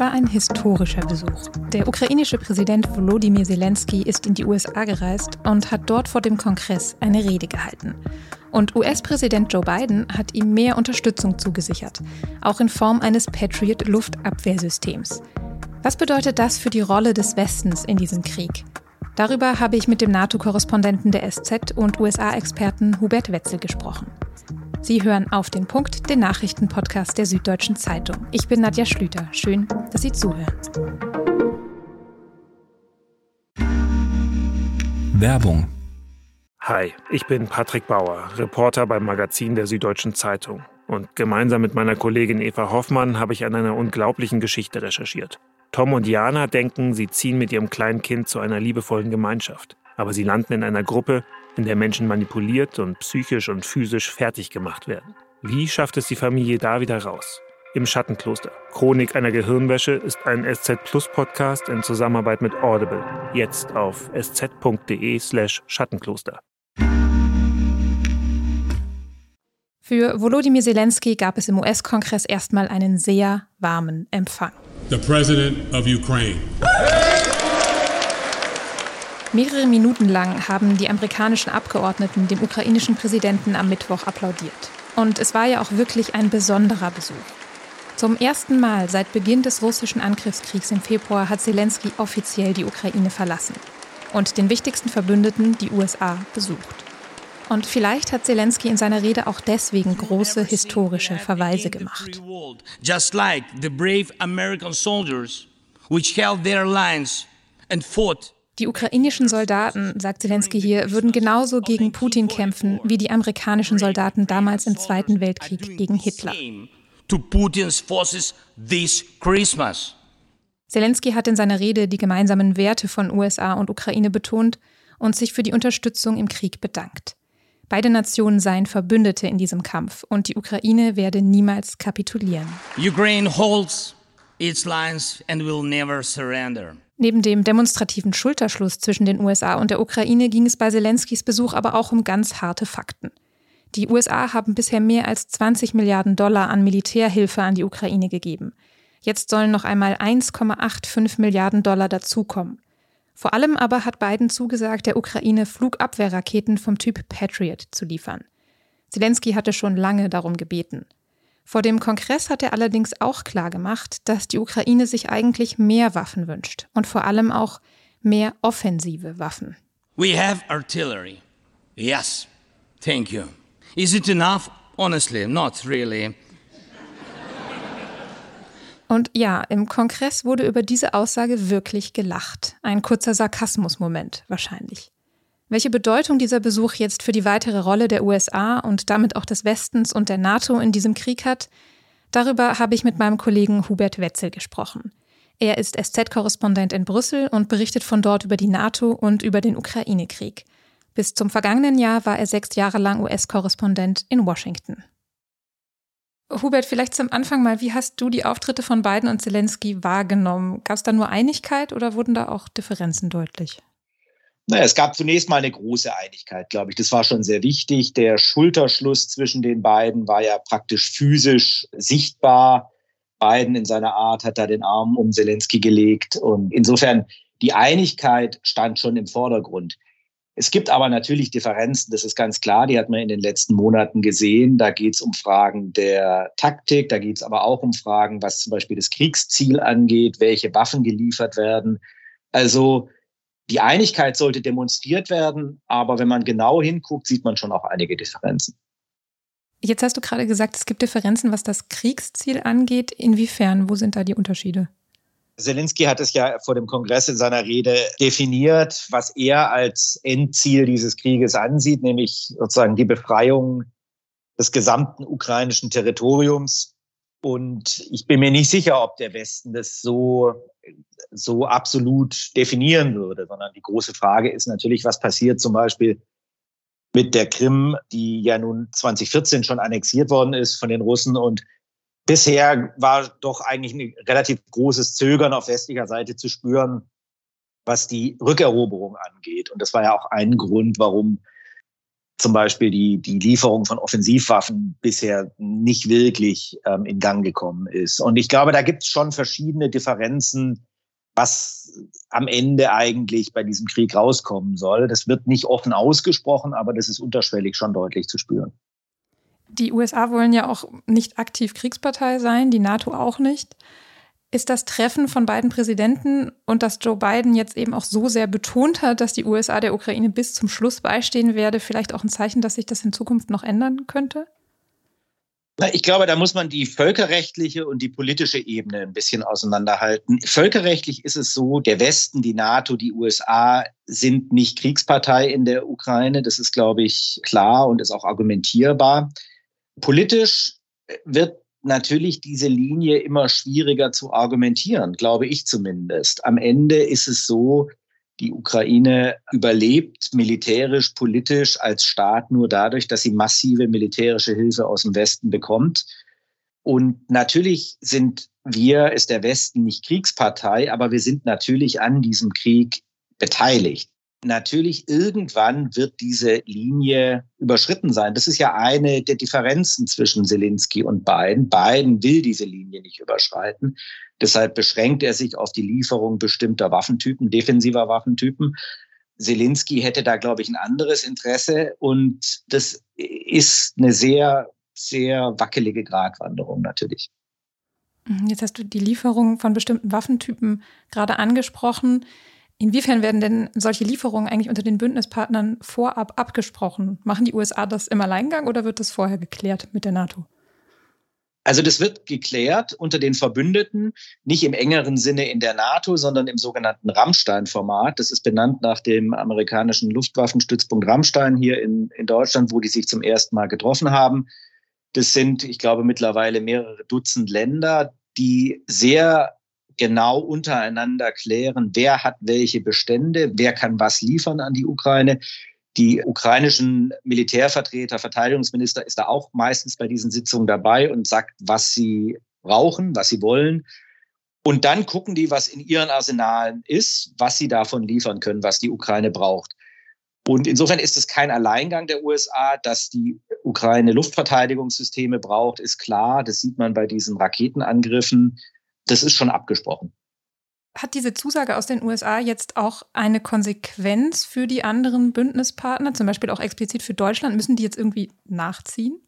war ein historischer Besuch. Der ukrainische Präsident Volodymyr Zelensky ist in die USA gereist und hat dort vor dem Kongress eine Rede gehalten. Und US-Präsident Joe Biden hat ihm mehr Unterstützung zugesichert, auch in Form eines Patriot-Luftabwehrsystems. Was bedeutet das für die Rolle des Westens in diesem Krieg? Darüber habe ich mit dem NATO-Korrespondenten der SZ und USA-Experten Hubert Wetzel gesprochen. Sie hören auf den Punkt, den Nachrichtenpodcast der Süddeutschen Zeitung. Ich bin Nadja Schlüter. Schön, dass Sie zuhören. Werbung. Hi, ich bin Patrick Bauer, Reporter beim Magazin der Süddeutschen Zeitung. Und gemeinsam mit meiner Kollegin Eva Hoffmann habe ich an einer unglaublichen Geschichte recherchiert. Tom und Jana denken, sie ziehen mit ihrem kleinen Kind zu einer liebevollen Gemeinschaft. Aber sie landen in einer Gruppe, in der Menschen manipuliert und psychisch und physisch fertig gemacht werden. Wie schafft es die Familie da wieder raus? Im Schattenkloster. Chronik einer Gehirnwäsche ist ein SZ Plus Podcast in Zusammenarbeit mit Audible. Jetzt auf sz.de/slash Schattenkloster. Für Volodymyr Zelensky gab es im US-Kongress erstmal einen sehr warmen Empfang. The President of Ukraine. Mehrere Minuten lang haben die amerikanischen Abgeordneten dem ukrainischen Präsidenten am Mittwoch applaudiert. Und es war ja auch wirklich ein besonderer Besuch. Zum ersten Mal seit Beginn des russischen Angriffskriegs im Februar hat Zelensky offiziell die Ukraine verlassen und den wichtigsten Verbündeten, die USA, besucht. Und vielleicht hat Zelensky in seiner Rede auch deswegen große historische Verweise gemacht. Just like the brave American soldiers which held their lines and fought die ukrainischen Soldaten, sagt Zelensky hier, würden genauso gegen Putin kämpfen wie die amerikanischen Soldaten damals im Zweiten Weltkrieg gegen Hitler. Zelensky hat in seiner Rede die gemeinsamen Werte von USA und Ukraine betont und sich für die Unterstützung im Krieg bedankt. Beide Nationen seien Verbündete in diesem Kampf und die Ukraine werde niemals kapitulieren. Ukraine holds its lines and will never surrender. Neben dem demonstrativen Schulterschluss zwischen den USA und der Ukraine ging es bei Zelenskys Besuch aber auch um ganz harte Fakten. Die USA haben bisher mehr als 20 Milliarden Dollar an Militärhilfe an die Ukraine gegeben. Jetzt sollen noch einmal 1,85 Milliarden Dollar dazukommen. Vor allem aber hat Biden zugesagt, der Ukraine Flugabwehrraketen vom Typ Patriot zu liefern. Zelensky hatte schon lange darum gebeten. Vor dem Kongress hat er allerdings auch klargemacht, dass die Ukraine sich eigentlich mehr Waffen wünscht und vor allem auch mehr offensive Waffen. We have artillery. Yes. Thank you. Is it enough? Honestly, not really. Und ja, im Kongress wurde über diese Aussage wirklich gelacht. Ein kurzer Sarkasmusmoment wahrscheinlich. Welche Bedeutung dieser Besuch jetzt für die weitere Rolle der USA und damit auch des Westens und der NATO in diesem Krieg hat, darüber habe ich mit meinem Kollegen Hubert Wetzel gesprochen. Er ist SZ-Korrespondent in Brüssel und berichtet von dort über die NATO und über den Ukraine-Krieg. Bis zum vergangenen Jahr war er sechs Jahre lang US-Korrespondent in Washington. Hubert, vielleicht zum Anfang mal, wie hast du die Auftritte von Biden und Zelensky wahrgenommen? Gab es da nur Einigkeit oder wurden da auch Differenzen deutlich? Naja, es gab zunächst mal eine große Einigkeit, glaube ich. Das war schon sehr wichtig. Der Schulterschluss zwischen den beiden war ja praktisch physisch sichtbar. Biden in seiner Art hat da den Arm um Zelensky gelegt. Und insofern, die Einigkeit stand schon im Vordergrund. Es gibt aber natürlich Differenzen, das ist ganz klar, die hat man in den letzten Monaten gesehen. Da geht es um Fragen der Taktik, da geht es aber auch um Fragen, was zum Beispiel das Kriegsziel angeht, welche Waffen geliefert werden. Also die Einigkeit sollte demonstriert werden, aber wenn man genau hinguckt, sieht man schon auch einige Differenzen. Jetzt hast du gerade gesagt, es gibt Differenzen, was das Kriegsziel angeht. Inwiefern? Wo sind da die Unterschiede? Zelensky hat es ja vor dem Kongress in seiner Rede definiert, was er als Endziel dieses Krieges ansieht, nämlich sozusagen die Befreiung des gesamten ukrainischen Territoriums. Und ich bin mir nicht sicher, ob der Westen das so so absolut definieren würde, sondern die große Frage ist natürlich, was passiert zum Beispiel mit der Krim, die ja nun 2014 schon annexiert worden ist von den Russen und bisher war doch eigentlich ein relativ großes Zögern auf westlicher Seite zu spüren, was die Rückeroberung angeht. Und das war ja auch ein Grund, warum zum Beispiel die, die Lieferung von Offensivwaffen bisher nicht wirklich ähm, in Gang gekommen ist. Und ich glaube, da gibt es schon verschiedene Differenzen, was am Ende eigentlich bei diesem Krieg rauskommen soll. Das wird nicht offen ausgesprochen, aber das ist unterschwellig schon deutlich zu spüren. Die USA wollen ja auch nicht aktiv Kriegspartei sein, die NATO auch nicht. Ist das Treffen von beiden Präsidenten und dass Joe Biden jetzt eben auch so sehr betont hat, dass die USA der Ukraine bis zum Schluss beistehen werde, vielleicht auch ein Zeichen, dass sich das in Zukunft noch ändern könnte? Ich glaube, da muss man die völkerrechtliche und die politische Ebene ein bisschen auseinanderhalten. Völkerrechtlich ist es so, der Westen, die NATO, die USA sind nicht Kriegspartei in der Ukraine. Das ist, glaube ich, klar und ist auch argumentierbar. Politisch wird natürlich diese Linie immer schwieriger zu argumentieren, glaube ich zumindest. Am Ende ist es so, die Ukraine überlebt militärisch, politisch als Staat nur dadurch, dass sie massive militärische Hilfe aus dem Westen bekommt. Und natürlich sind wir, ist der Westen nicht Kriegspartei, aber wir sind natürlich an diesem Krieg beteiligt natürlich irgendwann wird diese Linie überschritten sein. Das ist ja eine der Differenzen zwischen Zelensky und Biden. Biden will diese Linie nicht überschreiten. Deshalb beschränkt er sich auf die Lieferung bestimmter Waffentypen, defensiver Waffentypen. Zelensky hätte da, glaube ich, ein anderes Interesse. Und das ist eine sehr, sehr wackelige Gratwanderung natürlich. Jetzt hast du die Lieferung von bestimmten Waffentypen gerade angesprochen. Inwiefern werden denn solche Lieferungen eigentlich unter den Bündnispartnern vorab abgesprochen? Machen die USA das im Alleingang oder wird das vorher geklärt mit der NATO? Also das wird geklärt unter den Verbündeten, nicht im engeren Sinne in der NATO, sondern im sogenannten Rammstein-Format. Das ist benannt nach dem amerikanischen Luftwaffenstützpunkt Rammstein hier in, in Deutschland, wo die sich zum ersten Mal getroffen haben. Das sind, ich glaube, mittlerweile mehrere Dutzend Länder, die sehr genau untereinander klären, wer hat welche Bestände, wer kann was liefern an die Ukraine. Die ukrainischen Militärvertreter, Verteidigungsminister ist da auch meistens bei diesen Sitzungen dabei und sagt, was sie brauchen, was sie wollen. Und dann gucken die, was in ihren Arsenalen ist, was sie davon liefern können, was die Ukraine braucht. Und insofern ist es kein Alleingang der USA, dass die Ukraine Luftverteidigungssysteme braucht, ist klar. Das sieht man bei diesen Raketenangriffen das ist schon abgesprochen. Hat diese Zusage aus den USA jetzt auch eine Konsequenz für die anderen Bündnispartner, zum Beispiel auch explizit für Deutschland? Müssen die jetzt irgendwie nachziehen?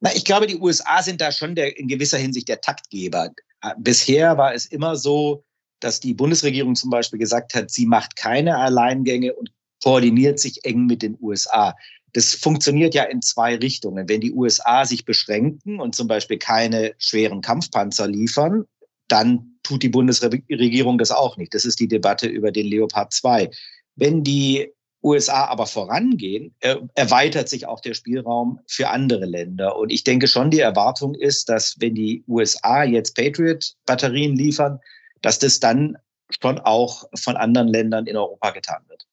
Na, ich glaube, die USA sind da schon der, in gewisser Hinsicht der Taktgeber. Bisher war es immer so, dass die Bundesregierung zum Beispiel gesagt hat, sie macht keine Alleingänge und koordiniert sich eng mit den USA. Das funktioniert ja in zwei Richtungen. Wenn die USA sich beschränken und zum Beispiel keine schweren Kampfpanzer liefern, dann tut die Bundesregierung das auch nicht. Das ist die Debatte über den Leopard 2. Wenn die USA aber vorangehen, erweitert sich auch der Spielraum für andere Länder. Und ich denke schon, die Erwartung ist, dass wenn die USA jetzt Patriot-Batterien liefern, dass das dann schon auch von anderen Ländern in Europa getan wird.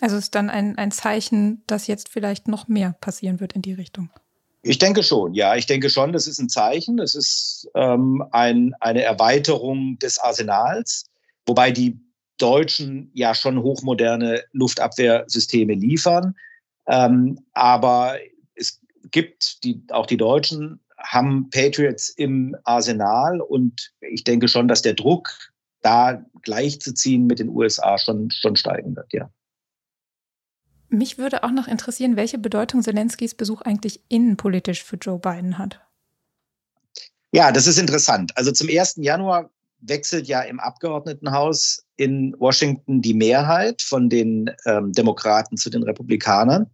Also ist dann ein, ein Zeichen, dass jetzt vielleicht noch mehr passieren wird in die Richtung. Ich denke schon, ja, ich denke schon, das ist ein Zeichen, das ist ähm, ein, eine Erweiterung des Arsenals, wobei die Deutschen ja schon hochmoderne Luftabwehrsysteme liefern. Ähm, aber es gibt, die, auch die Deutschen haben Patriots im Arsenal und ich denke schon, dass der Druck, da gleichzuziehen mit den USA schon, schon steigen wird, ja. Mich würde auch noch interessieren, welche Bedeutung Zelenskys Besuch eigentlich innenpolitisch für Joe Biden hat. Ja, das ist interessant. Also zum 1. Januar wechselt ja im Abgeordnetenhaus in Washington die Mehrheit von den ähm, Demokraten zu den Republikanern.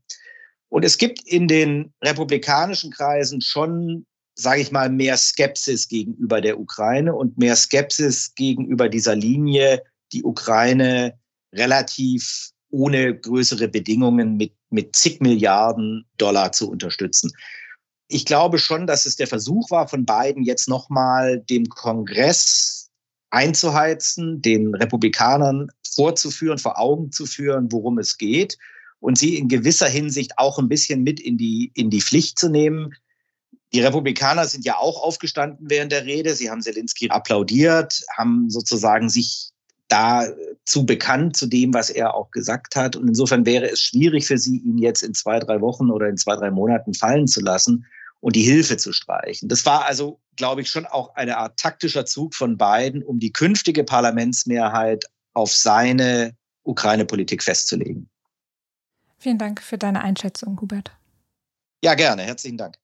Und es gibt in den republikanischen Kreisen schon, sage ich mal, mehr Skepsis gegenüber der Ukraine und mehr Skepsis gegenüber dieser Linie, die Ukraine relativ ohne größere Bedingungen mit, mit zig Milliarden Dollar zu unterstützen. Ich glaube schon, dass es der Versuch war von Biden, jetzt nochmal dem Kongress einzuheizen, den Republikanern vorzuführen, vor Augen zu führen, worum es geht und sie in gewisser Hinsicht auch ein bisschen mit in die, in die Pflicht zu nehmen. Die Republikaner sind ja auch aufgestanden während der Rede. Sie haben Zelensky applaudiert, haben sozusagen sich da zu bekannt zu dem, was er auch gesagt hat. Und insofern wäre es schwierig für sie, ihn jetzt in zwei, drei Wochen oder in zwei, drei Monaten fallen zu lassen und die Hilfe zu streichen. Das war also, glaube ich, schon auch eine Art taktischer Zug von beiden, um die künftige Parlamentsmehrheit auf seine Ukraine-Politik festzulegen. Vielen Dank für deine Einschätzung, Hubert. Ja, gerne. Herzlichen Dank.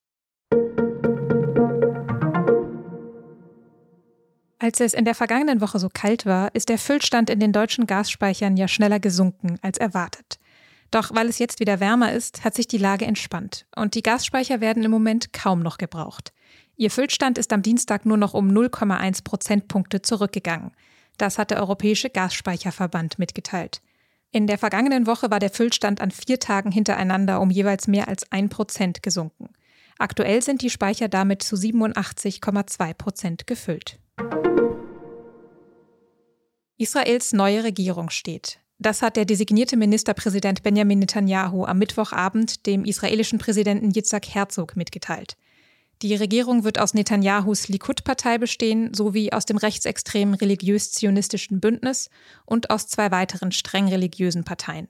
Als es in der vergangenen Woche so kalt war, ist der Füllstand in den deutschen Gasspeichern ja schneller gesunken als erwartet. Doch weil es jetzt wieder wärmer ist, hat sich die Lage entspannt und die Gasspeicher werden im Moment kaum noch gebraucht. Ihr Füllstand ist am Dienstag nur noch um 0,1 Prozentpunkte zurückgegangen. Das hat der Europäische Gasspeicherverband mitgeteilt. In der vergangenen Woche war der Füllstand an vier Tagen hintereinander um jeweils mehr als ein Prozent gesunken. Aktuell sind die Speicher damit zu 87,2 Prozent gefüllt. Israels neue Regierung steht. Das hat der designierte Ministerpräsident Benjamin Netanyahu am Mittwochabend dem israelischen Präsidenten Yitzhak Herzog mitgeteilt. Die Regierung wird aus Netanyahus Likud-Partei bestehen, sowie aus dem rechtsextremen religiös-zionistischen Bündnis und aus zwei weiteren streng religiösen Parteien.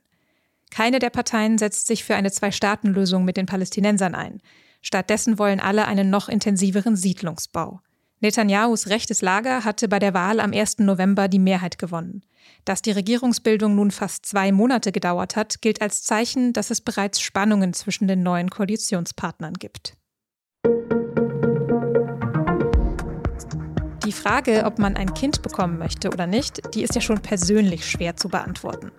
Keine der Parteien setzt sich für eine Zwei-Staaten-Lösung mit den Palästinensern ein. Stattdessen wollen alle einen noch intensiveren Siedlungsbau. Netanyahus rechtes Lager hatte bei der Wahl am 1. November die Mehrheit gewonnen. Dass die Regierungsbildung nun fast zwei Monate gedauert hat, gilt als Zeichen, dass es bereits Spannungen zwischen den neuen Koalitionspartnern gibt. Die Frage, ob man ein Kind bekommen möchte oder nicht, die ist ja schon persönlich schwer zu beantworten.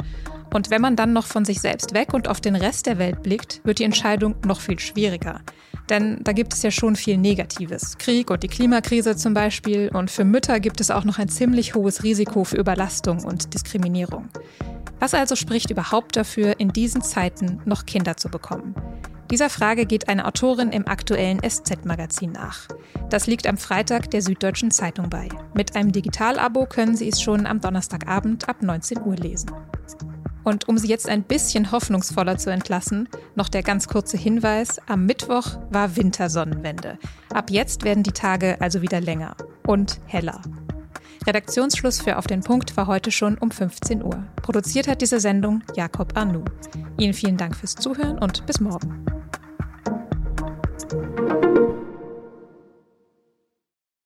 Und wenn man dann noch von sich selbst weg und auf den Rest der Welt blickt, wird die Entscheidung noch viel schwieriger. Denn da gibt es ja schon viel Negatives. Krieg und die Klimakrise zum Beispiel. Und für Mütter gibt es auch noch ein ziemlich hohes Risiko für Überlastung und Diskriminierung. Was also spricht überhaupt dafür, in diesen Zeiten noch Kinder zu bekommen? Dieser Frage geht eine Autorin im aktuellen SZ-Magazin nach. Das liegt am Freitag der Süddeutschen Zeitung bei. Mit einem Digitalabo können Sie es schon am Donnerstagabend ab 19 Uhr lesen. Und um Sie jetzt ein bisschen hoffnungsvoller zu entlassen, noch der ganz kurze Hinweis, am Mittwoch war Wintersonnenwende. Ab jetzt werden die Tage also wieder länger und heller. Redaktionsschluss für Auf den Punkt war heute schon um 15 Uhr. Produziert hat diese Sendung Jakob Arnoux. Ihnen vielen Dank fürs Zuhören und bis morgen.